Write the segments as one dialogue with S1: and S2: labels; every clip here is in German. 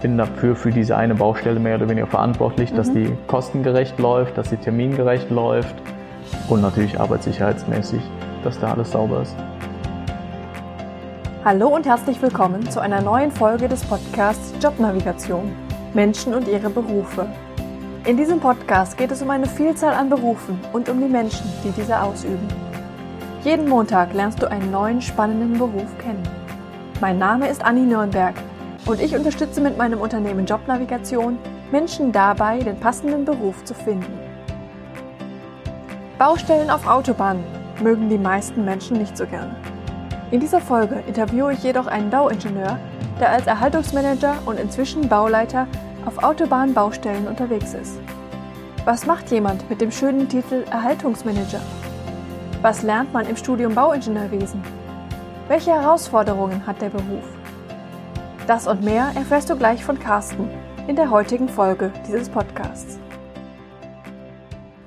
S1: bin dafür für diese eine Baustelle mehr oder weniger verantwortlich, mhm. dass die kostengerecht läuft, dass sie termingerecht läuft und natürlich arbeitssicherheitsmäßig, dass da alles sauber ist.
S2: Hallo und herzlich willkommen zu einer neuen Folge des Podcasts Jobnavigation Menschen und ihre Berufe. In diesem Podcast geht es um eine Vielzahl an Berufen und um die Menschen, die diese ausüben. Jeden Montag lernst du einen neuen spannenden Beruf kennen. Mein Name ist Anni Nürnberg und ich unterstütze mit meinem Unternehmen Jobnavigation Menschen dabei, den passenden Beruf zu finden. Baustellen auf Autobahnen mögen die meisten Menschen nicht so gern. In dieser Folge interviewe ich jedoch einen Bauingenieur, der als Erhaltungsmanager und inzwischen Bauleiter auf Autobahnbaustellen unterwegs ist. Was macht jemand mit dem schönen Titel Erhaltungsmanager? Was lernt man im Studium Bauingenieurwesen? Welche Herausforderungen hat der Beruf? Das und mehr erfährst du gleich von Carsten in der heutigen Folge dieses Podcasts.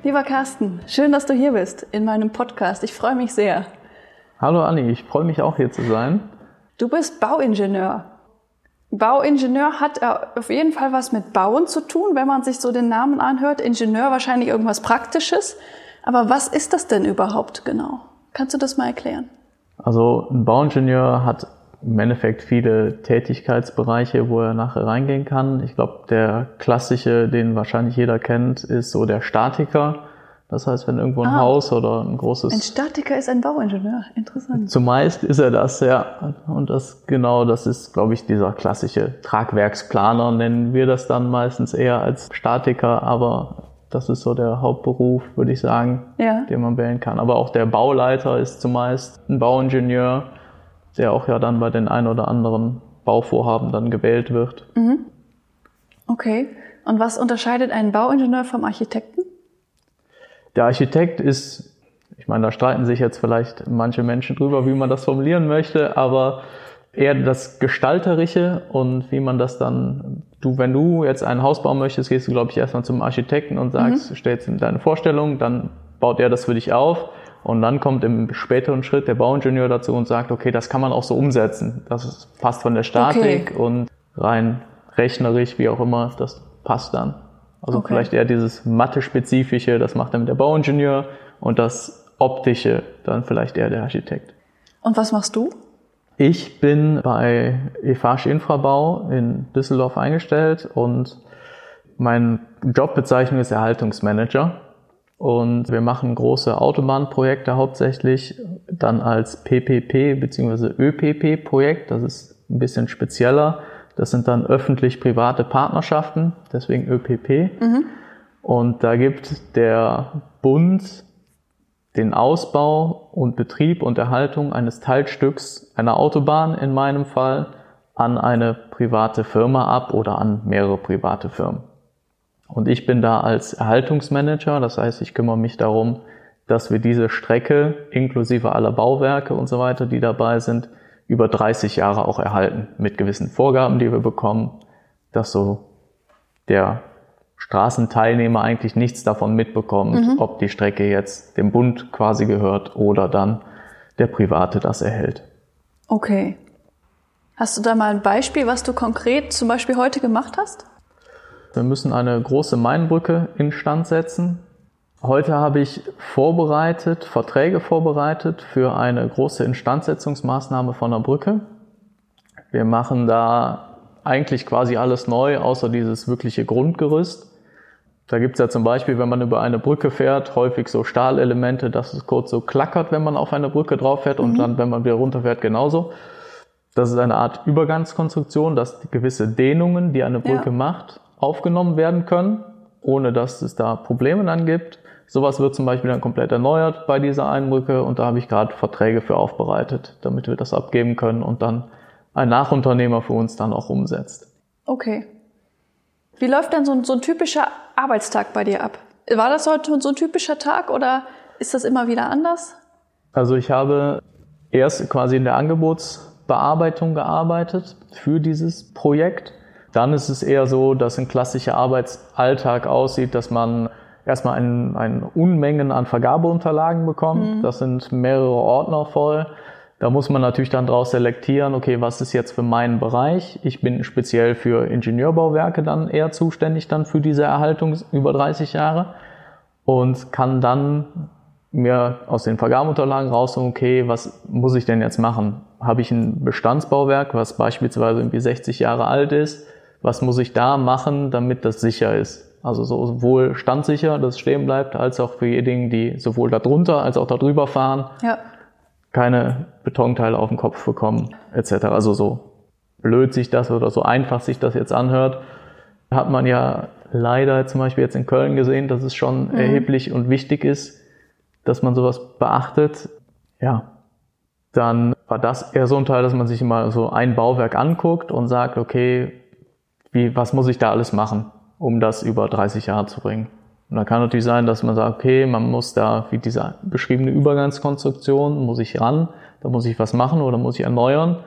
S2: Lieber Carsten, schön, dass du hier bist in meinem Podcast. Ich freue mich sehr.
S1: Hallo Anni, ich freue mich auch hier zu sein.
S2: Du bist Bauingenieur. Bauingenieur hat auf jeden Fall was mit Bauen zu tun, wenn man sich so den Namen anhört. Ingenieur wahrscheinlich irgendwas Praktisches. Aber was ist das denn überhaupt genau? Kannst du das mal erklären?
S1: Also ein Bauingenieur hat im Endeffekt viele Tätigkeitsbereiche, wo er nachher reingehen kann. Ich glaube, der klassische, den wahrscheinlich jeder kennt, ist so der Statiker. Das heißt, wenn irgendwo ein ah, Haus oder ein großes...
S2: Ein Statiker ist ein Bauingenieur, interessant.
S1: Zumeist ist er das, ja. Und das genau, das ist, glaube ich, dieser klassische Tragwerksplaner, nennen wir das dann meistens eher als Statiker, aber das ist so der Hauptberuf, würde ich sagen, ja. den man wählen kann. Aber auch der Bauleiter ist zumeist ein Bauingenieur der auch ja dann bei den ein oder anderen Bauvorhaben dann gewählt wird. Mhm.
S2: Okay. Und was unterscheidet einen Bauingenieur vom Architekten?
S1: Der Architekt ist, ich meine, da streiten sich jetzt vielleicht manche Menschen drüber, wie man das formulieren möchte, aber eher das Gestalterische und wie man das dann, du, wenn du jetzt ein Haus bauen möchtest, gehst du, glaube ich, erstmal zum Architekten und sagst, mhm. stellst ihm deine Vorstellung, dann baut er das für dich auf und dann kommt im späteren Schritt der Bauingenieur dazu und sagt, okay, das kann man auch so umsetzen. Das passt von der Statik okay. und rein rechnerisch, wie auch immer, das passt dann. Also okay. vielleicht eher dieses Mathe-spezifische, das macht dann der Bauingenieur und das optische dann vielleicht eher der Architekt.
S2: Und was machst du?
S1: Ich bin bei Eiffage Infrabau in Düsseldorf eingestellt und meine Jobbezeichnung ist Erhaltungsmanager. Und wir machen große Autobahnprojekte hauptsächlich dann als PPP bzw. ÖPP-Projekt. Das ist ein bisschen spezieller. Das sind dann öffentlich-private Partnerschaften, deswegen ÖPP. Mhm. Und da gibt der Bund den Ausbau und Betrieb und Erhaltung eines Teilstücks einer Autobahn in meinem Fall an eine private Firma ab oder an mehrere private Firmen. Und ich bin da als Erhaltungsmanager, das heißt, ich kümmere mich darum, dass wir diese Strecke inklusive aller Bauwerke und so weiter, die dabei sind, über 30 Jahre auch erhalten, mit gewissen Vorgaben, die wir bekommen, dass so der Straßenteilnehmer eigentlich nichts davon mitbekommt, mhm. ob die Strecke jetzt dem Bund quasi gehört oder dann der Private das erhält.
S2: Okay. Hast du da mal ein Beispiel, was du konkret zum Beispiel heute gemacht hast?
S1: Wir müssen eine große Mainbrücke instand setzen. Heute habe ich vorbereitet, Verträge vorbereitet für eine große Instandsetzungsmaßnahme von der Brücke. Wir machen da eigentlich quasi alles neu, außer dieses wirkliche Grundgerüst. Da gibt's ja zum Beispiel, wenn man über eine Brücke fährt, häufig so Stahlelemente, dass es kurz so klackert, wenn man auf eine Brücke drauf fährt und mhm. dann, wenn man wieder runterfährt, genauso. Das ist eine Art Übergangskonstruktion, dass gewisse Dehnungen, die eine Brücke ja. macht, aufgenommen werden können, ohne dass es da Probleme dann gibt. Sowas wird zum Beispiel dann komplett erneuert bei dieser Einbrücke und da habe ich gerade Verträge für aufbereitet, damit wir das abgeben können und dann ein Nachunternehmer für uns dann auch umsetzt.
S2: Okay. Wie läuft denn so ein, so ein typischer Arbeitstag bei dir ab? War das heute so ein typischer Tag oder ist das immer wieder anders?
S1: Also ich habe erst quasi in der Angebotsbearbeitung gearbeitet für dieses Projekt dann ist es eher so, dass ein klassischer Arbeitsalltag aussieht, dass man erstmal ein, ein Unmengen an Vergabeunterlagen bekommt. Mhm. Das sind mehrere Ordner voll. Da muss man natürlich dann daraus selektieren, okay, was ist jetzt für meinen Bereich? Ich bin speziell für Ingenieurbauwerke dann eher zuständig dann für diese Erhaltung über 30 Jahre und kann dann mir aus den Vergabeunterlagen rausholen, okay, was muss ich denn jetzt machen? Habe ich ein Bestandsbauwerk, was beispielsweise irgendwie 60 Jahre alt ist? Was muss ich da machen, damit das sicher ist? Also sowohl standsicher, dass es stehen bleibt, als auch für diejenigen, die sowohl da drunter als auch da drüber fahren, ja. keine Betonteile auf den Kopf bekommen, etc. Also so blöd sich das oder so einfach sich das jetzt anhört, hat man ja leider zum Beispiel jetzt in Köln gesehen, dass es schon mhm. erheblich und wichtig ist, dass man sowas beachtet. Ja, dann war das eher so ein Teil, dass man sich immer so ein Bauwerk anguckt und sagt, okay, wie, was muss ich da alles machen, um das über 30 Jahre zu bringen? Und da kann natürlich sein, dass man sagt, okay, man muss da, wie diese beschriebene Übergangskonstruktion, muss ich ran, da muss ich was machen oder muss ich erneuern.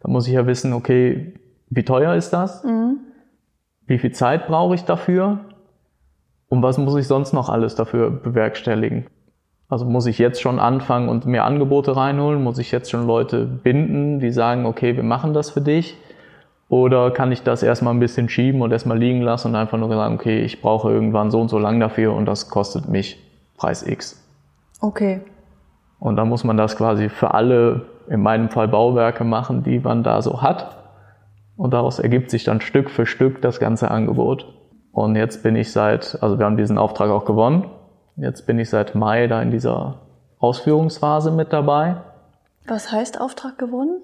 S1: Da muss ich ja wissen, okay, wie teuer ist das? Mhm. Wie viel Zeit brauche ich dafür? Und was muss ich sonst noch alles dafür bewerkstelligen? Also muss ich jetzt schon anfangen und mir Angebote reinholen? Muss ich jetzt schon Leute binden, die sagen, okay, wir machen das für dich? Oder kann ich das erstmal ein bisschen schieben und erstmal liegen lassen und einfach nur sagen, okay, ich brauche irgendwann so und so lang dafür und das kostet mich Preis X.
S2: Okay.
S1: Und dann muss man das quasi für alle, in meinem Fall Bauwerke machen, die man da so hat. Und daraus ergibt sich dann Stück für Stück das ganze Angebot. Und jetzt bin ich seit, also wir haben diesen Auftrag auch gewonnen. Jetzt bin ich seit Mai da in dieser Ausführungsphase mit dabei.
S2: Was heißt Auftrag gewonnen?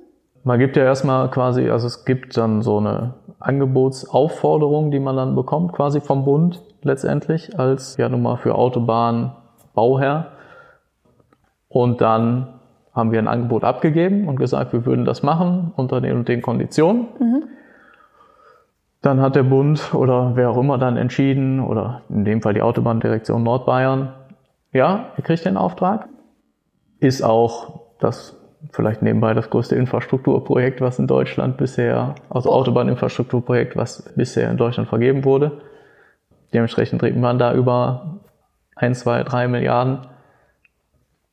S1: Man gibt ja erstmal quasi, also es gibt dann so eine Angebotsaufforderung, die man dann bekommt, quasi vom Bund letztendlich als ja nun mal für Autobahn Bauherr. Und dann haben wir ein Angebot abgegeben und gesagt, wir würden das machen unter den und den Konditionen. Mhm. Dann hat der Bund oder wer auch immer dann entschieden, oder in dem Fall die Autobahndirektion Nordbayern, ja, ihr kriegt den Auftrag. Ist auch das vielleicht nebenbei das größte Infrastrukturprojekt, was in Deutschland bisher, also Autobahninfrastrukturprojekt, was bisher in Deutschland vergeben wurde. Dementsprechend reden wir da über ein, zwei, drei Milliarden.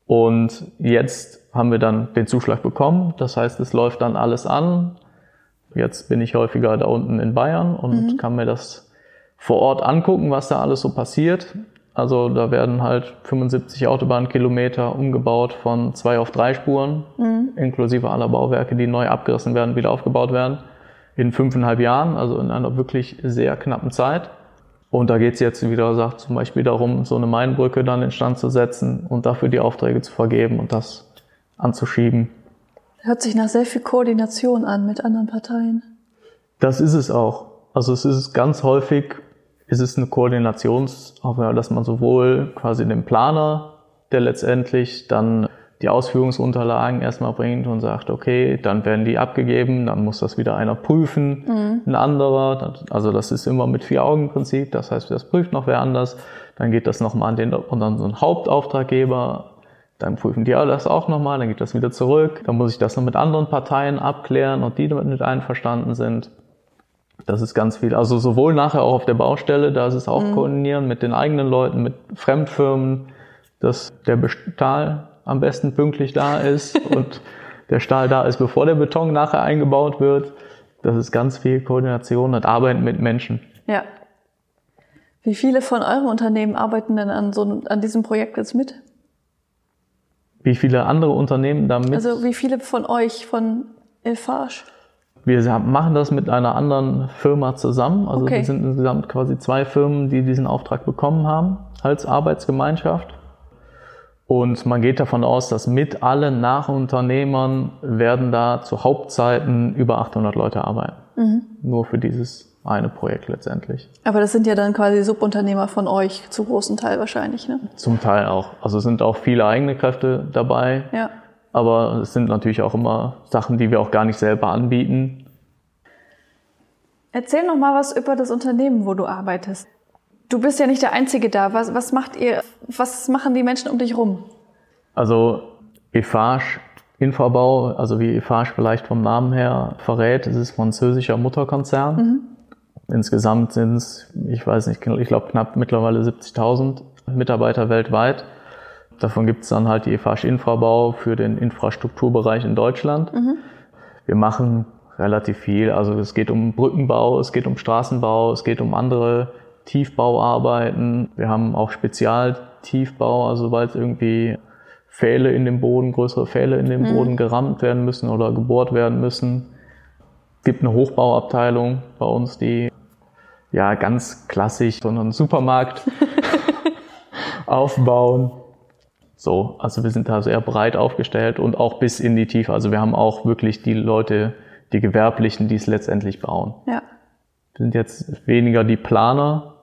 S1: Und jetzt haben wir dann den Zuschlag bekommen. Das heißt, es läuft dann alles an. Jetzt bin ich häufiger da unten in Bayern und mhm. kann mir das vor Ort angucken, was da alles so passiert. Also da werden halt 75 Autobahnkilometer umgebaut von zwei auf drei Spuren, mhm. inklusive aller Bauwerke, die neu abgerissen werden, wieder aufgebaut werden, in fünfeinhalb Jahren, also in einer wirklich sehr knappen Zeit. Und da geht es jetzt, wie gesagt, zum Beispiel darum, so eine Mainbrücke dann instand zu setzen und dafür die Aufträge zu vergeben und das anzuschieben.
S2: Hört sich nach sehr viel Koordination an mit anderen Parteien.
S1: Das ist es auch. Also es ist ganz häufig, ist es eine Koordinationsaufgabe, dass man sowohl quasi den Planer, der letztendlich dann die Ausführungsunterlagen erstmal bringt und sagt, okay, dann werden die abgegeben, dann muss das wieder einer prüfen, mhm. ein anderer. Also das ist immer mit vier Augen Prinzip. Das heißt, das prüft noch wer anders. Dann geht das nochmal an den und dann so einen Hauptauftraggeber dann prüfen die das auch nochmal, dann geht das wieder zurück. Dann muss ich das noch mit anderen Parteien abklären und die damit einverstanden sind. Das ist ganz viel. Also sowohl nachher auch auf der Baustelle, da ist es auch mhm. koordinieren mit den eigenen Leuten, mit Fremdfirmen, dass der Stahl am besten pünktlich da ist und der Stahl da ist, bevor der Beton nachher eingebaut wird. Das ist ganz viel Koordination und Arbeiten mit Menschen.
S2: Ja. Wie viele von euren Unternehmen arbeiten denn an, so, an diesem Projekt jetzt mit?
S1: Wie viele andere Unternehmen damit?
S2: Also wie viele von euch von Elfage?
S1: Wir machen das mit einer anderen Firma zusammen. Also okay. wir sind insgesamt quasi zwei Firmen, die diesen Auftrag bekommen haben als Arbeitsgemeinschaft. Und man geht davon aus, dass mit allen Nachunternehmern werden da zu Hauptzeiten über 800 Leute arbeiten. Mhm. Nur für dieses eine Projekt letztendlich.
S2: Aber das sind ja dann quasi Subunternehmer von euch, zu großen Teil wahrscheinlich, ne?
S1: Zum Teil auch. Also es sind auch viele eigene Kräfte dabei. Ja. Aber es sind natürlich auch immer Sachen, die wir auch gar nicht selber anbieten.
S2: Erzähl noch mal was über das Unternehmen, wo du arbeitest. Du bist ja nicht der Einzige da. Was, was macht ihr, was machen die Menschen um dich rum?
S1: Also Eiffage Infobau, also wie Eiffage vielleicht vom Namen her verrät, es ist französischer Mutterkonzern. Mhm Insgesamt sind es, ich weiß nicht, ich glaube knapp mittlerweile 70.000 Mitarbeiter weltweit. Davon gibt es dann halt die EFAG Infrabau für den Infrastrukturbereich in Deutschland. Mhm. Wir machen relativ viel. Also es geht um Brückenbau, es geht um Straßenbau, es geht um andere Tiefbauarbeiten. Wir haben auch Spezialtiefbau, also sobald irgendwie Pfähle in dem Boden, größere Pfähle in den mhm. Boden gerammt werden müssen oder gebohrt werden müssen. Es gibt eine Hochbauabteilung bei uns, die ja ganz klassisch so einen Supermarkt aufbauen. So, also wir sind da sehr breit aufgestellt und auch bis in die Tiefe. Also wir haben auch wirklich die Leute, die Gewerblichen, die es letztendlich bauen. Ja. Wir sind jetzt weniger die Planer,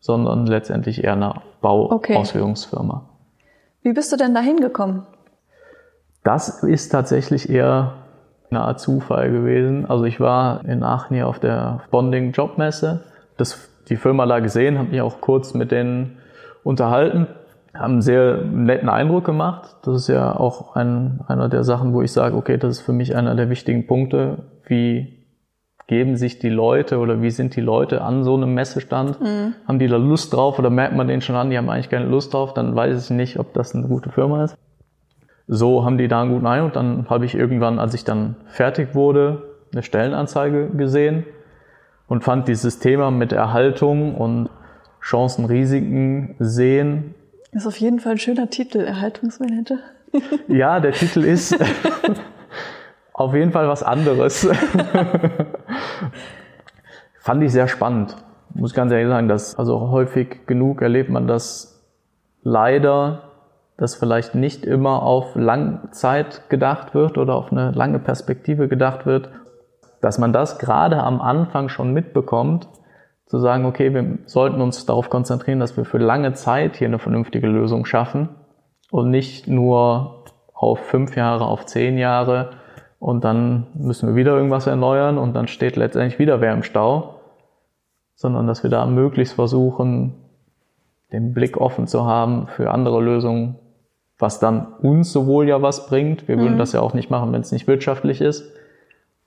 S1: sondern letztendlich eher eine Bauausführungsfirma. Okay.
S2: Wie bist du denn da hingekommen?
S1: Das ist tatsächlich eher Art Zufall gewesen. Also ich war in Aachen hier auf der Bonding Jobmesse, das, die Firma da gesehen, habe mich auch kurz mit denen unterhalten, haben einen sehr netten Eindruck gemacht. Das ist ja auch ein, einer der Sachen, wo ich sage, okay, das ist für mich einer der wichtigen Punkte, wie geben sich die Leute oder wie sind die Leute an so einem Messestand? Mhm. Haben die da Lust drauf oder merkt man denen schon an, die haben eigentlich keine Lust drauf, dann weiß ich nicht, ob das eine gute Firma ist. So haben die da einen guten Eindruck. Dann habe ich irgendwann, als ich dann fertig wurde, eine Stellenanzeige gesehen und fand dieses Thema mit Erhaltung und Chancen, Risiken sehen.
S2: Ist auf jeden Fall ein schöner Titel, Erhaltungsmanager.
S1: ja, der Titel ist auf jeden Fall was anderes. Fand ich sehr spannend. Muss ganz ehrlich sagen, dass also häufig genug erlebt man das leider, dass vielleicht nicht immer auf Langzeit gedacht wird oder auf eine lange Perspektive gedacht wird, dass man das gerade am Anfang schon mitbekommt, zu sagen, okay, wir sollten uns darauf konzentrieren, dass wir für lange Zeit hier eine vernünftige Lösung schaffen und nicht nur auf fünf Jahre, auf zehn Jahre und dann müssen wir wieder irgendwas erneuern und dann steht letztendlich wieder wer im Stau, sondern dass wir da möglichst versuchen, den Blick offen zu haben für andere Lösungen, was dann uns sowohl ja was bringt, wir würden mhm. das ja auch nicht machen, wenn es nicht wirtschaftlich ist,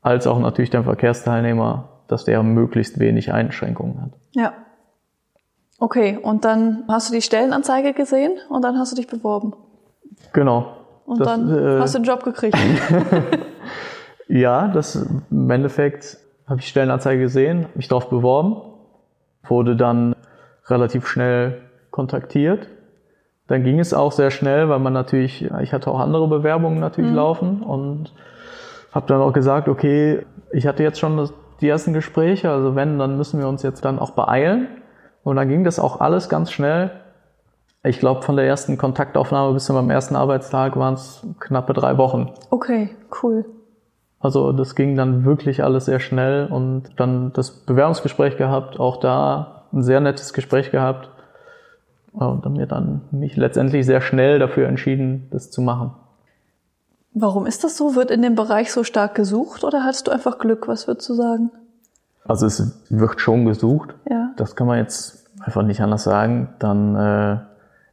S1: als auch natürlich den Verkehrsteilnehmer, dass der möglichst wenig Einschränkungen hat.
S2: Ja. Okay, und dann hast du die Stellenanzeige gesehen und dann hast du dich beworben.
S1: Genau.
S2: Und das, dann äh, hast du den Job gekriegt.
S1: ja, das im Endeffekt habe ich Stellenanzeige gesehen, mich darauf beworben, wurde dann relativ schnell kontaktiert. Dann ging es auch sehr schnell, weil man natürlich, ich hatte auch andere Bewerbungen natürlich mhm. laufen und habe dann auch gesagt, okay, ich hatte jetzt schon die ersten Gespräche, also wenn, dann müssen wir uns jetzt dann auch beeilen. Und dann ging das auch alles ganz schnell ich glaube, von der ersten Kontaktaufnahme bis zu meinem ersten Arbeitstag waren es knappe drei Wochen.
S2: Okay, cool.
S1: Also das ging dann wirklich alles sehr schnell und dann das Bewerbungsgespräch gehabt, auch da ein sehr nettes Gespräch gehabt und dann mir dann mich letztendlich sehr schnell dafür entschieden, das zu machen.
S2: Warum ist das so? Wird in dem Bereich so stark gesucht oder hattest du einfach Glück? Was würdest du sagen?
S1: Also es wird schon gesucht. Ja. Das kann man jetzt einfach nicht anders sagen. Dann äh,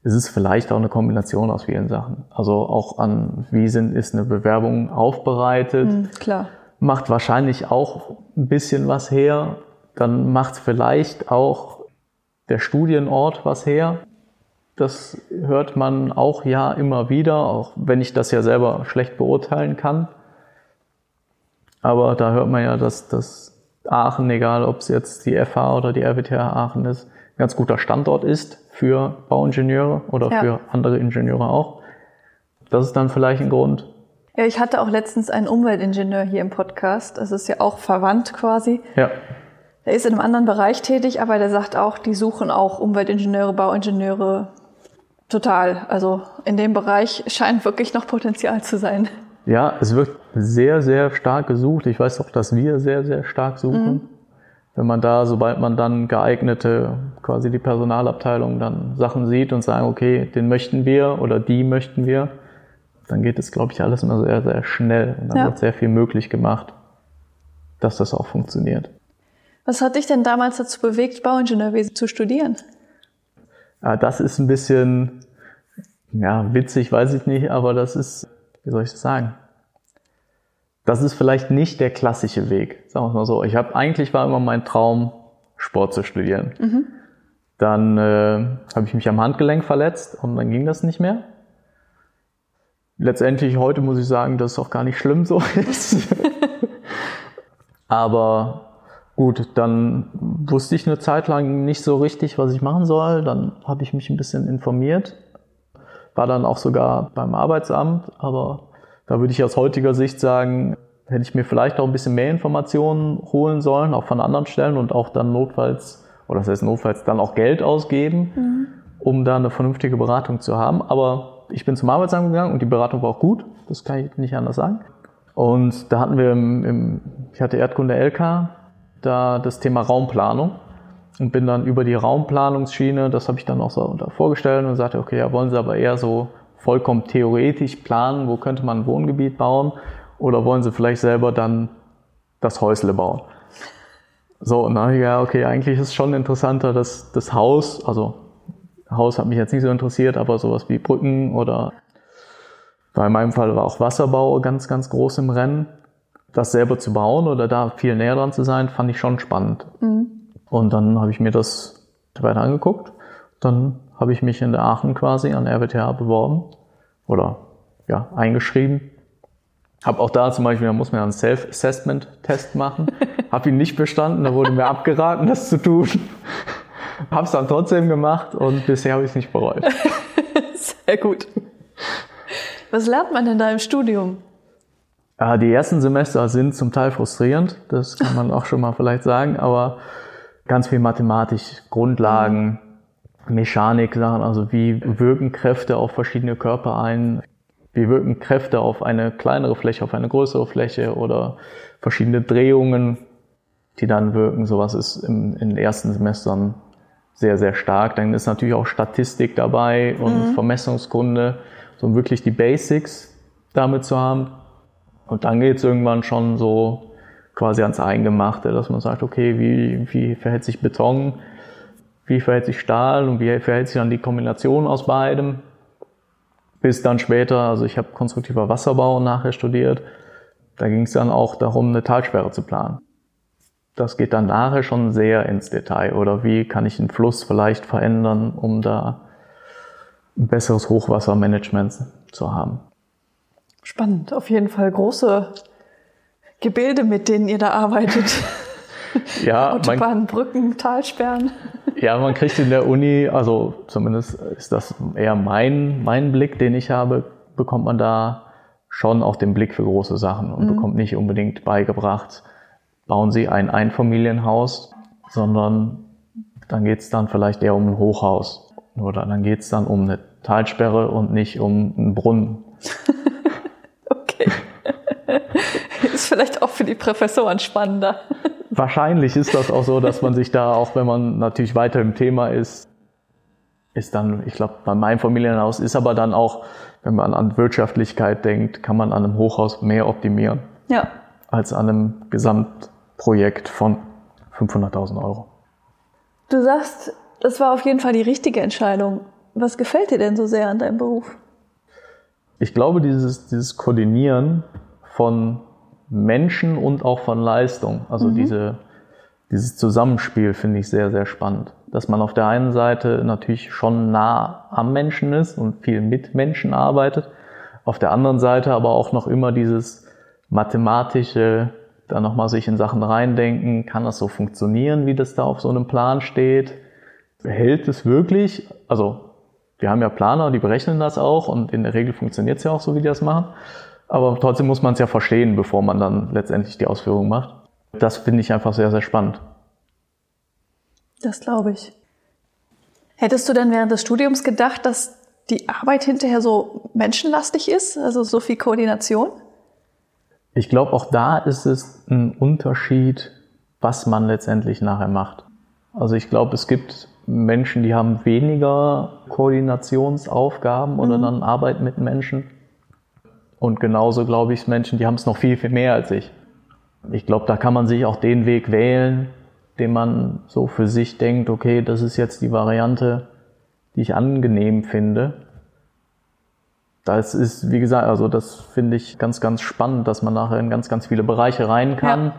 S1: es ist vielleicht auch eine Kombination aus vielen Sachen. Also auch an, wie sind, ist eine Bewerbung aufbereitet. Mhm,
S2: klar.
S1: Macht wahrscheinlich auch ein bisschen was her. Dann macht vielleicht auch der Studienort was her. Das hört man auch ja immer wieder, auch wenn ich das ja selber schlecht beurteilen kann. Aber da hört man ja, dass das Aachen, egal ob es jetzt die FH oder die RWTH Aachen ist, ein ganz guter Standort ist für Bauingenieure oder ja. für andere Ingenieure auch. Das ist dann vielleicht ein Grund.
S2: Ja, ich hatte auch letztens einen Umweltingenieur hier im Podcast. Das ist ja auch verwandt quasi.
S1: Ja.
S2: Der ist in einem anderen Bereich tätig, aber der sagt auch, die suchen auch Umweltingenieure, Bauingenieure total. Also in dem Bereich scheint wirklich noch Potenzial zu sein.
S1: Ja, es wird sehr, sehr stark gesucht. Ich weiß auch, dass wir sehr, sehr stark suchen. Mhm wenn man da, sobald man dann geeignete, quasi die Personalabteilung dann Sachen sieht und sagen, okay, den möchten wir oder die möchten wir, dann geht es, glaube ich, alles immer sehr, sehr schnell und dann ja. wird sehr viel möglich gemacht, dass das auch funktioniert.
S2: Was hat dich denn damals dazu bewegt, Bauingenieurwesen zu studieren?
S1: Ja, das ist ein bisschen, ja, witzig, weiß ich nicht, aber das ist, wie soll ich das sagen? das ist vielleicht nicht der klassische Weg, sagen wir es mal so. Ich habe eigentlich war immer mein Traum, Sport zu studieren. Mhm. Dann äh, habe ich mich am Handgelenk verletzt und dann ging das nicht mehr. letztendlich heute muss ich sagen, dass es auch gar nicht schlimm so ist. Aber gut, dann wusste ich eine Zeit lang nicht so richtig, was ich machen soll. Dann habe ich mich ein bisschen informiert. War dann auch sogar beim Arbeitsamt, aber da würde ich aus heutiger Sicht sagen, hätte ich mir vielleicht auch ein bisschen mehr Informationen holen sollen, auch von anderen Stellen und auch dann notfalls, oder das heißt notfalls dann auch Geld ausgeben, mhm. um da eine vernünftige Beratung zu haben. Aber ich bin zum Arbeitsamt gegangen und die Beratung war auch gut, das kann ich nicht anders sagen. Und da hatten wir im, im ich hatte Erdkunde LK, da das Thema Raumplanung und bin dann über die Raumplanungsschiene, das habe ich dann auch so vorgestellt und sagte, okay, ja, wollen Sie aber eher so vollkommen theoretisch planen, wo könnte man ein Wohngebiet bauen oder wollen Sie vielleicht selber dann das Häusle bauen? So, und dann ja, okay, eigentlich ist es schon interessanter, dass das Haus, also Haus hat mich jetzt nicht so interessiert, aber sowas wie Brücken oder bei meinem Fall war auch Wasserbau ganz, ganz groß im Rennen. Das selber zu bauen oder da viel näher dran zu sein, fand ich schon spannend. Mhm. Und dann habe ich mir das weiter angeguckt. Dann habe ich mich in der Aachen quasi an RWTH beworben oder ja, eingeschrieben. Habe auch da zum Beispiel, da muss man einen Self-Assessment-Test machen. habe ihn nicht bestanden, da wurde mir abgeraten, das zu tun. habe es dann trotzdem gemacht und bisher habe ich es nicht bereut.
S2: Sehr gut. Was lernt man denn da im Studium?
S1: Ja, die ersten Semester sind zum Teil frustrierend, das kann man auch schon mal vielleicht sagen, aber ganz viel Mathematik, Grundlagen, Mechanik, Sachen, also wie wirken Kräfte auf verschiedene Körper ein, wie wirken Kräfte auf eine kleinere Fläche, auf eine größere Fläche oder verschiedene Drehungen, die dann wirken. Sowas ist im, in den ersten Semestern sehr, sehr stark. Dann ist natürlich auch Statistik dabei und mhm. Vermessungskunde, so wirklich die Basics damit zu haben. Und dann geht es irgendwann schon so quasi ans Eingemachte, dass man sagt, okay, wie, wie verhält sich Beton, wie verhält sich Stahl und wie verhält sich dann die Kombination aus beidem. Bis dann später, also ich habe konstruktiver Wasserbau nachher studiert, da ging es dann auch darum, eine Talsperre zu planen. Das geht dann nachher schon sehr ins Detail. Oder wie kann ich einen Fluss vielleicht verändern, um da ein besseres Hochwassermanagement zu haben.
S2: Spannend, auf jeden Fall große Gebilde, mit denen ihr da arbeitet.
S1: ja,
S2: Autobahnen, Brücken, Talsperren.
S1: Ja, man kriegt in der Uni, also zumindest ist das eher mein, mein Blick, den ich habe, bekommt man da schon auch den Blick für große Sachen und mhm. bekommt nicht unbedingt beigebracht, bauen Sie ein Einfamilienhaus, sondern dann geht es dann vielleicht eher um ein Hochhaus oder dann geht es dann um eine Talsperre und nicht um einen Brunnen.
S2: okay. Ist vielleicht auch für die Professoren spannender.
S1: Wahrscheinlich ist das auch so, dass man sich da, auch wenn man natürlich weiter im Thema ist, ist dann, ich glaube, bei meinem Familienhaus ist aber dann auch, wenn man an Wirtschaftlichkeit denkt, kann man an einem Hochhaus mehr optimieren. Ja. Als an einem Gesamtprojekt von 500.000 Euro.
S2: Du sagst, das war auf jeden Fall die richtige Entscheidung. Was gefällt dir denn so sehr an deinem Beruf?
S1: Ich glaube, dieses, dieses Koordinieren von Menschen und auch von Leistung. Also mhm. diese, dieses Zusammenspiel finde ich sehr, sehr spannend. Dass man auf der einen Seite natürlich schon nah am Menschen ist und viel mit Menschen arbeitet. Auf der anderen Seite aber auch noch immer dieses mathematische, da nochmal sich in Sachen reindenken. Kann das so funktionieren, wie das da auf so einem Plan steht? Hält es wirklich? Also, wir haben ja Planer, die berechnen das auch und in der Regel funktioniert es ja auch so, wie die das machen. Aber trotzdem muss man es ja verstehen, bevor man dann letztendlich die Ausführung macht. Das finde ich einfach sehr, sehr spannend.
S2: Das glaube ich. Hättest du denn während des Studiums gedacht, dass die Arbeit hinterher so menschenlastig ist, also so viel Koordination?
S1: Ich glaube, auch da ist es ein Unterschied, was man letztendlich nachher macht. Also ich glaube, es gibt Menschen, die haben weniger Koordinationsaufgaben oder mhm. dann Arbeit mit Menschen. Und genauso glaube ich Menschen, die haben es noch viel, viel mehr als ich. Ich glaube, da kann man sich auch den Weg wählen, den man so für sich denkt, okay, das ist jetzt die Variante, die ich angenehm finde. Das ist, wie gesagt, also das finde ich ganz, ganz spannend, dass man nachher in ganz, ganz viele Bereiche rein kann ja.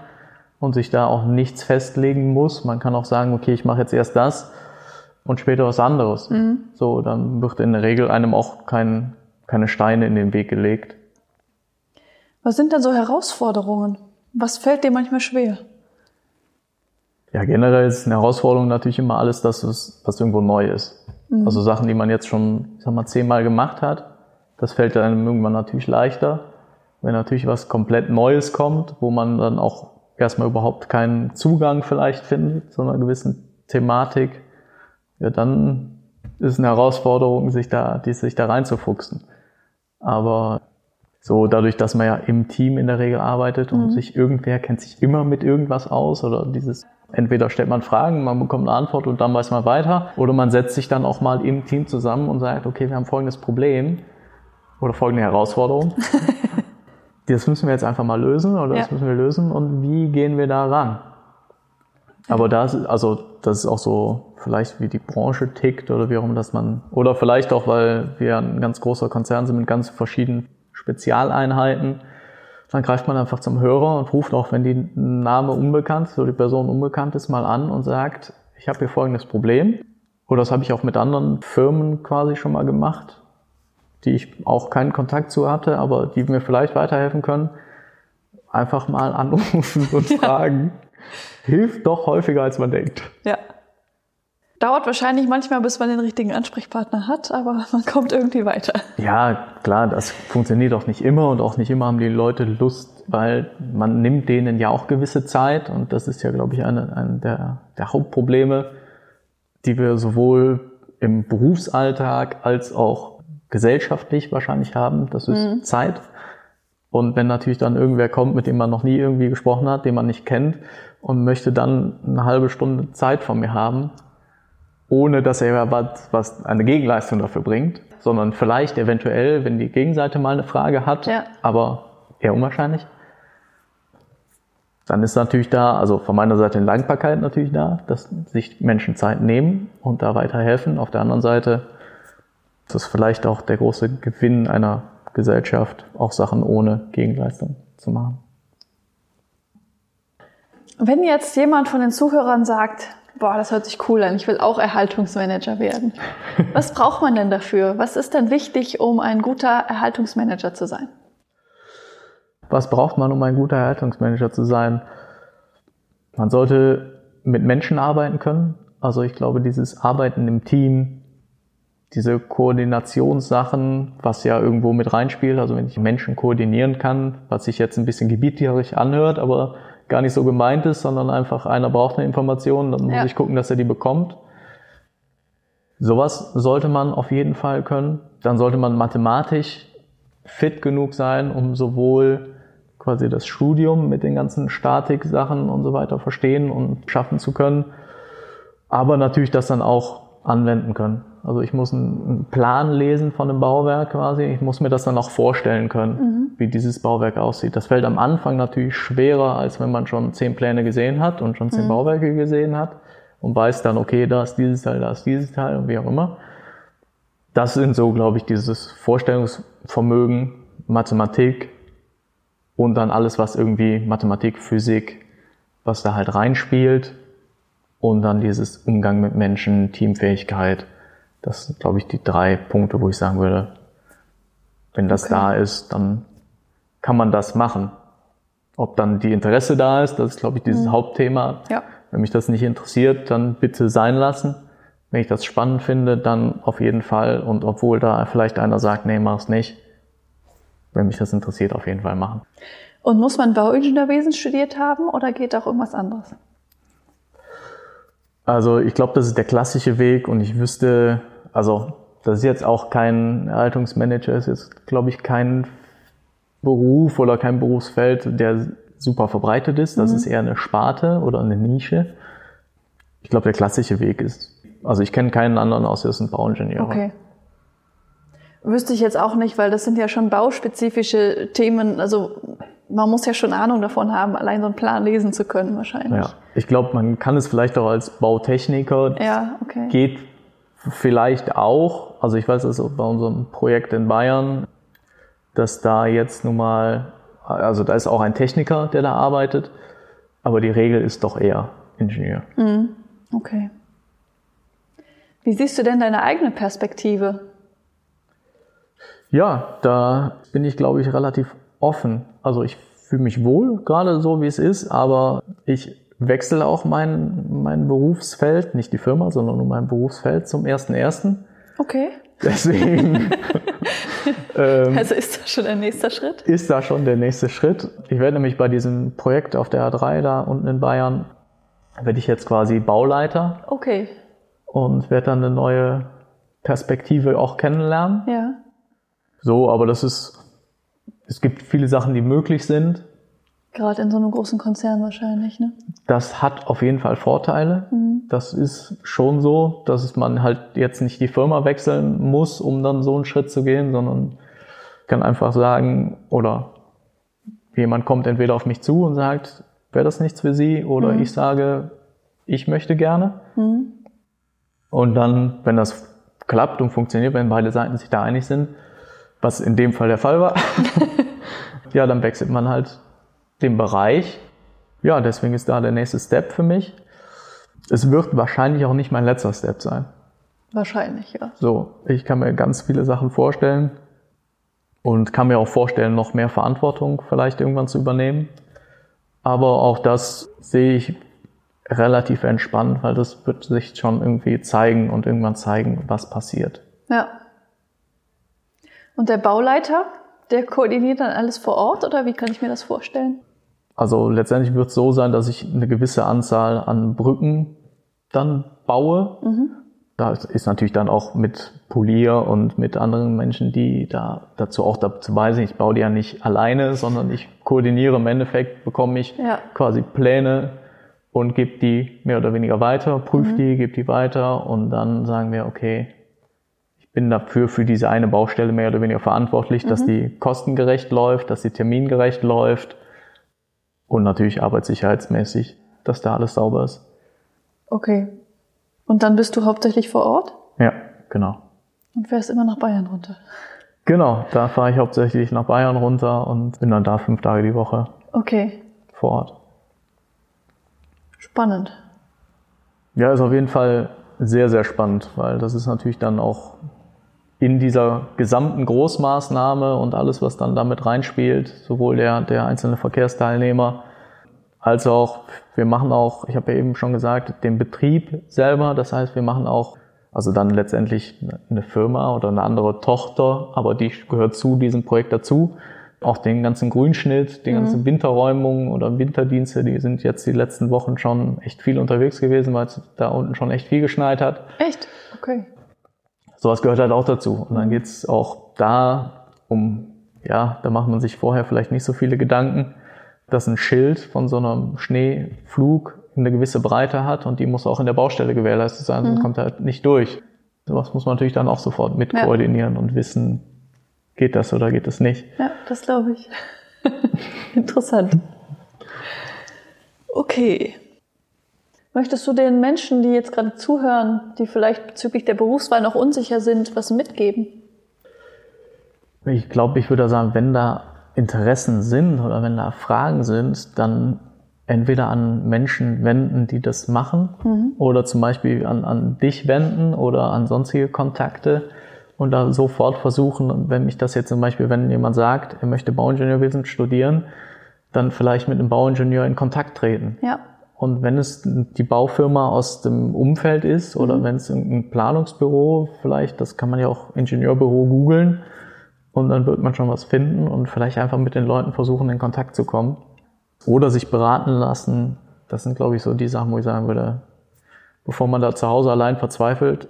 S1: und sich da auch nichts festlegen muss. Man kann auch sagen, okay, ich mache jetzt erst das und später was anderes. Mhm. So, dann wird in der Regel einem auch kein keine Steine in den Weg gelegt.
S2: Was sind denn so Herausforderungen? Was fällt dir manchmal schwer?
S1: Ja, generell ist eine Herausforderung natürlich immer alles das, was irgendwo neu ist. Mhm. Also Sachen, die man jetzt schon, ich sag mal, zehnmal gemacht hat, das fällt einem irgendwann natürlich leichter. Wenn natürlich was komplett Neues kommt, wo man dann auch erstmal überhaupt keinen Zugang vielleicht findet zu einer gewissen Thematik, ja, dann ist es eine Herausforderung, sich da, die, sich da reinzufuchsen. Aber so dadurch, dass man ja im Team in der Regel arbeitet und mhm. sich irgendwer kennt sich immer mit irgendwas aus oder dieses Entweder stellt man Fragen, man bekommt eine Antwort und dann weiß man weiter. Oder man setzt sich dann auch mal im Team zusammen und sagt, okay, wir haben folgendes Problem oder folgende Herausforderung. das müssen wir jetzt einfach mal lösen oder das müssen wir lösen und wie gehen wir da ran? Aber das, also, das ist auch so vielleicht wie die Branche tickt oder wie auch immer, dass man, oder vielleicht auch, weil wir ein ganz großer Konzern sind mit ganz verschiedenen Spezialeinheiten, dann greift man einfach zum Hörer und ruft auch, wenn die Name unbekannt ist oder die Person unbekannt ist, mal an und sagt, ich habe hier folgendes Problem. Oder das habe ich auch mit anderen Firmen quasi schon mal gemacht, die ich auch keinen Kontakt zu hatte, aber die mir vielleicht weiterhelfen können. Einfach mal anrufen und fragen. Hilft doch häufiger, als man denkt.
S2: Ja. Dauert wahrscheinlich manchmal, bis man den richtigen Ansprechpartner hat, aber man kommt irgendwie weiter.
S1: Ja, klar, das funktioniert auch nicht immer und auch nicht immer haben die Leute Lust, weil man nimmt denen ja auch gewisse Zeit und das ist ja, glaube ich, eine, eine der, der Hauptprobleme, die wir sowohl im Berufsalltag als auch gesellschaftlich wahrscheinlich haben. Das ist mhm. Zeit. Und wenn natürlich dann irgendwer kommt, mit dem man noch nie irgendwie gesprochen hat, den man nicht kennt und möchte dann eine halbe Stunde Zeit von mir haben, ohne dass er was, was eine Gegenleistung dafür bringt, sondern vielleicht eventuell, wenn die Gegenseite mal eine Frage hat, ja. aber eher unwahrscheinlich. Dann ist natürlich da, also von meiner Seite eine Langbarkeit natürlich da, dass sich Menschen Zeit nehmen und da weiterhelfen. Auf der anderen Seite ist das vielleicht auch der große Gewinn einer Gesellschaft, auch Sachen ohne Gegenleistung zu machen.
S2: Wenn jetzt jemand von den Zuhörern sagt, boah, das hört sich cool an, ich will auch Erhaltungsmanager werden. Was braucht man denn dafür? Was ist denn wichtig, um ein guter Erhaltungsmanager zu sein?
S1: Was braucht man, um ein guter Erhaltungsmanager zu sein? Man sollte mit Menschen arbeiten können. Also ich glaube, dieses Arbeiten im Team, diese Koordinationssachen, was ja irgendwo mit reinspielt, also wenn ich Menschen koordinieren kann, was sich jetzt ein bisschen gebieterisch anhört, aber gar nicht so gemeint ist, sondern einfach einer braucht eine Information, dann muss ja. ich gucken, dass er die bekommt. Sowas sollte man auf jeden Fall können. Dann sollte man mathematisch fit genug sein, um sowohl quasi das Studium mit den ganzen Statik-Sachen und so weiter verstehen und schaffen zu können, aber natürlich das dann auch anwenden können. Also ich muss einen Plan lesen von einem Bauwerk quasi. Ich muss mir das dann auch vorstellen können, mhm. wie dieses Bauwerk aussieht. Das fällt am Anfang natürlich schwerer, als wenn man schon zehn Pläne gesehen hat und schon zehn mhm. Bauwerke gesehen hat und weiß dann, okay, da ist dieses Teil, da ist dieses Teil und wie auch immer. Das sind so, glaube ich, dieses Vorstellungsvermögen, Mathematik und dann alles, was irgendwie Mathematik, Physik, was da halt reinspielt und dann dieses Umgang mit Menschen, Teamfähigkeit das sind, glaube ich, die drei Punkte, wo ich sagen würde, wenn das okay. da ist, dann kann man das machen. Ob dann die Interesse da ist, das ist, glaube ich, dieses mhm. Hauptthema. Ja. Wenn mich das nicht interessiert, dann bitte sein lassen. Wenn ich das spannend finde, dann auf jeden Fall. Und obwohl da vielleicht einer sagt, nee, mach's nicht, wenn mich das interessiert, auf jeden Fall machen.
S2: Und muss man Bauingenieurwesen studiert haben oder geht auch irgendwas anderes?
S1: Also ich glaube, das ist der klassische Weg und ich wüsste, also das ist jetzt auch kein Erhaltungsmanager, ist jetzt, glaube ich, kein Beruf oder kein Berufsfeld, der super verbreitet ist. Das mhm. ist eher eine Sparte oder eine Nische. Ich glaube, der klassische Weg ist, also ich kenne keinen anderen außer es sind Bauingenieure.
S2: Okay. Wüsste ich jetzt auch nicht, weil das sind ja schon bauspezifische Themen. Also man muss ja schon Ahnung davon haben, allein so einen Plan lesen zu können wahrscheinlich.
S1: Ja, ich glaube, man kann es vielleicht auch als Bautechniker.
S2: Ja, okay.
S1: Geht vielleicht auch. Also ich weiß es bei unserem Projekt in Bayern, dass da jetzt nun mal, also da ist auch ein Techniker, der da arbeitet, aber die Regel ist doch eher Ingenieur.
S2: Mhm. Okay. Wie siehst du denn deine eigene Perspektive?
S1: Ja, da bin ich, glaube ich, relativ offen. Also ich fühle mich wohl, gerade so wie es ist, aber ich wechsle auch mein, mein Berufsfeld, nicht die Firma, sondern nur mein Berufsfeld zum 1.1.
S2: Okay.
S1: Deswegen.
S2: ähm, also ist das schon der nächste Schritt?
S1: Ist da schon der nächste Schritt. Ich werde nämlich bei diesem Projekt auf der A3 da unten in Bayern, werde ich jetzt quasi Bauleiter.
S2: Okay.
S1: Und werde dann eine neue Perspektive auch kennenlernen.
S2: Ja.
S1: So, aber das ist, es gibt viele Sachen, die möglich sind.
S2: Gerade in so einem großen Konzern wahrscheinlich, ne?
S1: Das hat auf jeden Fall Vorteile. Mhm. Das ist schon so, dass man halt jetzt nicht die Firma wechseln muss, um dann so einen Schritt zu gehen, sondern kann einfach sagen, oder jemand kommt entweder auf mich zu und sagt, wäre das nichts für Sie, oder mhm. ich sage, ich möchte gerne. Mhm. Und dann, wenn das klappt und funktioniert, wenn beide Seiten sich da einig sind, was in dem Fall der Fall war, ja, dann wechselt man halt dem Bereich. Ja, deswegen ist da der nächste Step für mich. Es wird wahrscheinlich auch nicht mein letzter Step sein.
S2: Wahrscheinlich, ja.
S1: So, ich kann mir ganz viele Sachen vorstellen und kann mir auch vorstellen, noch mehr Verantwortung vielleicht irgendwann zu übernehmen. Aber auch das sehe ich relativ entspannt, weil das wird sich schon irgendwie zeigen und irgendwann zeigen, was passiert.
S2: Ja. Und der Bauleiter, der koordiniert dann alles vor Ort oder wie kann ich mir das vorstellen?
S1: Also letztendlich wird es so sein, dass ich eine gewisse Anzahl an Brücken dann baue. Mhm. Da ist natürlich dann auch mit Polier und mit anderen Menschen, die da dazu auch dazu bei sind. Ich baue die ja nicht alleine, sondern ich koordiniere im Endeffekt, bekomme ich ja. quasi Pläne und gebe die mehr oder weniger weiter, prüfe mhm. die, gebe die weiter und dann sagen wir, okay, ich bin dafür für diese eine Baustelle mehr oder weniger verantwortlich, mhm. dass die kostengerecht läuft, dass die termingerecht läuft und natürlich arbeitssicherheitsmäßig, dass da alles sauber ist.
S2: Okay. Und dann bist du hauptsächlich vor Ort?
S1: Ja, genau.
S2: Und fährst immer nach Bayern runter?
S1: Genau, da fahre ich hauptsächlich nach Bayern runter und bin dann da fünf Tage die Woche.
S2: Okay.
S1: Vor Ort.
S2: Spannend.
S1: Ja, ist auf jeden Fall sehr, sehr spannend, weil das ist natürlich dann auch in dieser gesamten Großmaßnahme und alles, was dann damit reinspielt, sowohl der, der einzelne Verkehrsteilnehmer als auch, wir machen auch, ich habe ja eben schon gesagt, den Betrieb selber. Das heißt, wir machen auch, also dann letztendlich eine Firma oder eine andere Tochter, aber die gehört zu diesem Projekt dazu. Auch den ganzen Grünschnitt, die mhm. ganzen Winterräumungen oder Winterdienste, die sind jetzt die letzten Wochen schon echt viel unterwegs gewesen, weil es da unten schon echt viel geschneit hat.
S2: Echt? Okay
S1: sowas gehört halt auch dazu. Und dann geht's auch da um, ja, da macht man sich vorher vielleicht nicht so viele Gedanken, dass ein Schild von so einem Schneeflug eine gewisse Breite hat und die muss auch in der Baustelle gewährleistet sein, sonst mhm. kommt halt nicht durch. Sowas muss man natürlich dann auch sofort mit ja. koordinieren und wissen, geht das oder geht das nicht.
S2: Ja, das glaube ich. Interessant. Okay. Möchtest du den Menschen, die jetzt gerade zuhören, die vielleicht bezüglich der Berufswahl noch unsicher sind, was mitgeben?
S1: Ich glaube, ich würde sagen, wenn da Interessen sind oder wenn da Fragen sind, dann entweder an Menschen wenden, die das machen, mhm. oder zum Beispiel an, an dich wenden oder an sonstige Kontakte und da sofort versuchen, wenn mich das jetzt zum Beispiel, wenn jemand sagt, er möchte Bauingenieurwesen studieren, dann vielleicht mit einem Bauingenieur in Kontakt treten.
S2: Ja.
S1: Und wenn es die Baufirma aus dem Umfeld ist oder mhm. wenn es ein Planungsbüro vielleicht, das kann man ja auch Ingenieurbüro googeln und dann wird man schon was finden und vielleicht einfach mit den Leuten versuchen, in Kontakt zu kommen. Oder sich beraten lassen. Das sind, glaube ich, so die Sachen, wo ich sagen würde, bevor man da zu Hause allein verzweifelt,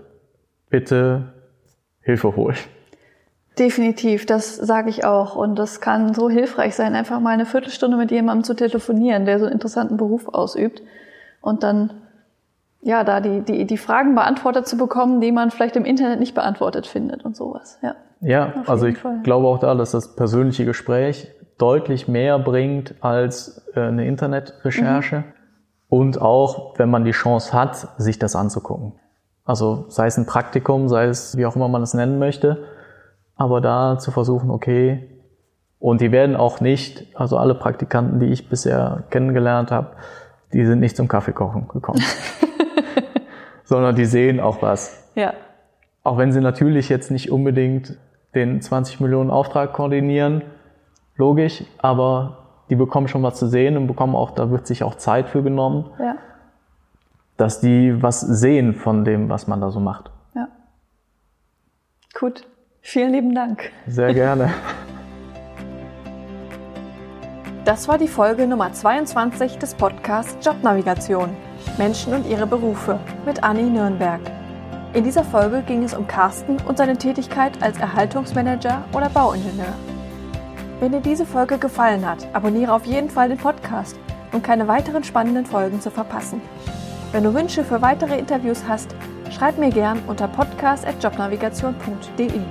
S1: bitte Hilfe holen.
S2: Definitiv, das sage ich auch. Und das kann so hilfreich sein, einfach mal eine Viertelstunde mit jemandem zu telefonieren, der so einen interessanten Beruf ausübt. Und dann, ja, da die, die, die Fragen beantwortet zu bekommen, die man vielleicht im Internet nicht beantwortet findet und sowas. Ja,
S1: ja also ich Fall. glaube auch da, dass das persönliche Gespräch deutlich mehr bringt als äh, eine Internetrecherche. Mhm. Und auch, wenn man die Chance hat, sich das anzugucken. Also sei es ein Praktikum, sei es wie auch immer man es nennen möchte aber da zu versuchen, okay, und die werden auch nicht, also alle Praktikanten, die ich bisher kennengelernt habe, die sind nicht zum Kaffeekochen gekommen, sondern die sehen auch was.
S2: Ja.
S1: Auch wenn sie natürlich jetzt nicht unbedingt den 20 Millionen Auftrag koordinieren, logisch, aber die bekommen schon was zu sehen und bekommen auch, da wird sich auch Zeit für genommen,
S2: Ja.
S1: dass die was sehen von dem, was man da so macht.
S2: Ja. Gut. Vielen lieben Dank.
S1: Sehr gerne.
S2: Das war die Folge Nummer 22 des Podcasts Jobnavigation. Menschen und ihre Berufe mit Anni Nürnberg. In dieser Folge ging es um Carsten und seine Tätigkeit als Erhaltungsmanager oder Bauingenieur. Wenn dir diese Folge gefallen hat, abonniere auf jeden Fall den Podcast, um keine weiteren spannenden Folgen zu verpassen. Wenn du Wünsche für weitere Interviews hast, schreib mir gern unter podcast.jobnavigation.de.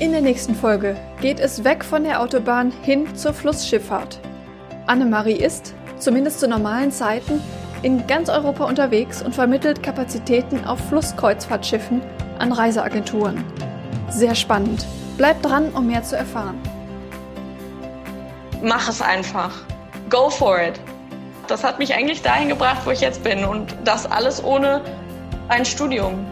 S2: In der nächsten Folge geht es weg von der Autobahn hin zur Flussschifffahrt. Annemarie ist, zumindest zu normalen Zeiten, in ganz Europa unterwegs und vermittelt Kapazitäten auf Flusskreuzfahrtschiffen an Reiseagenturen. Sehr spannend. Bleib dran, um mehr zu erfahren.
S3: Mach es einfach. Go for it. Das hat mich eigentlich dahin gebracht, wo ich jetzt bin. Und das alles ohne ein Studium.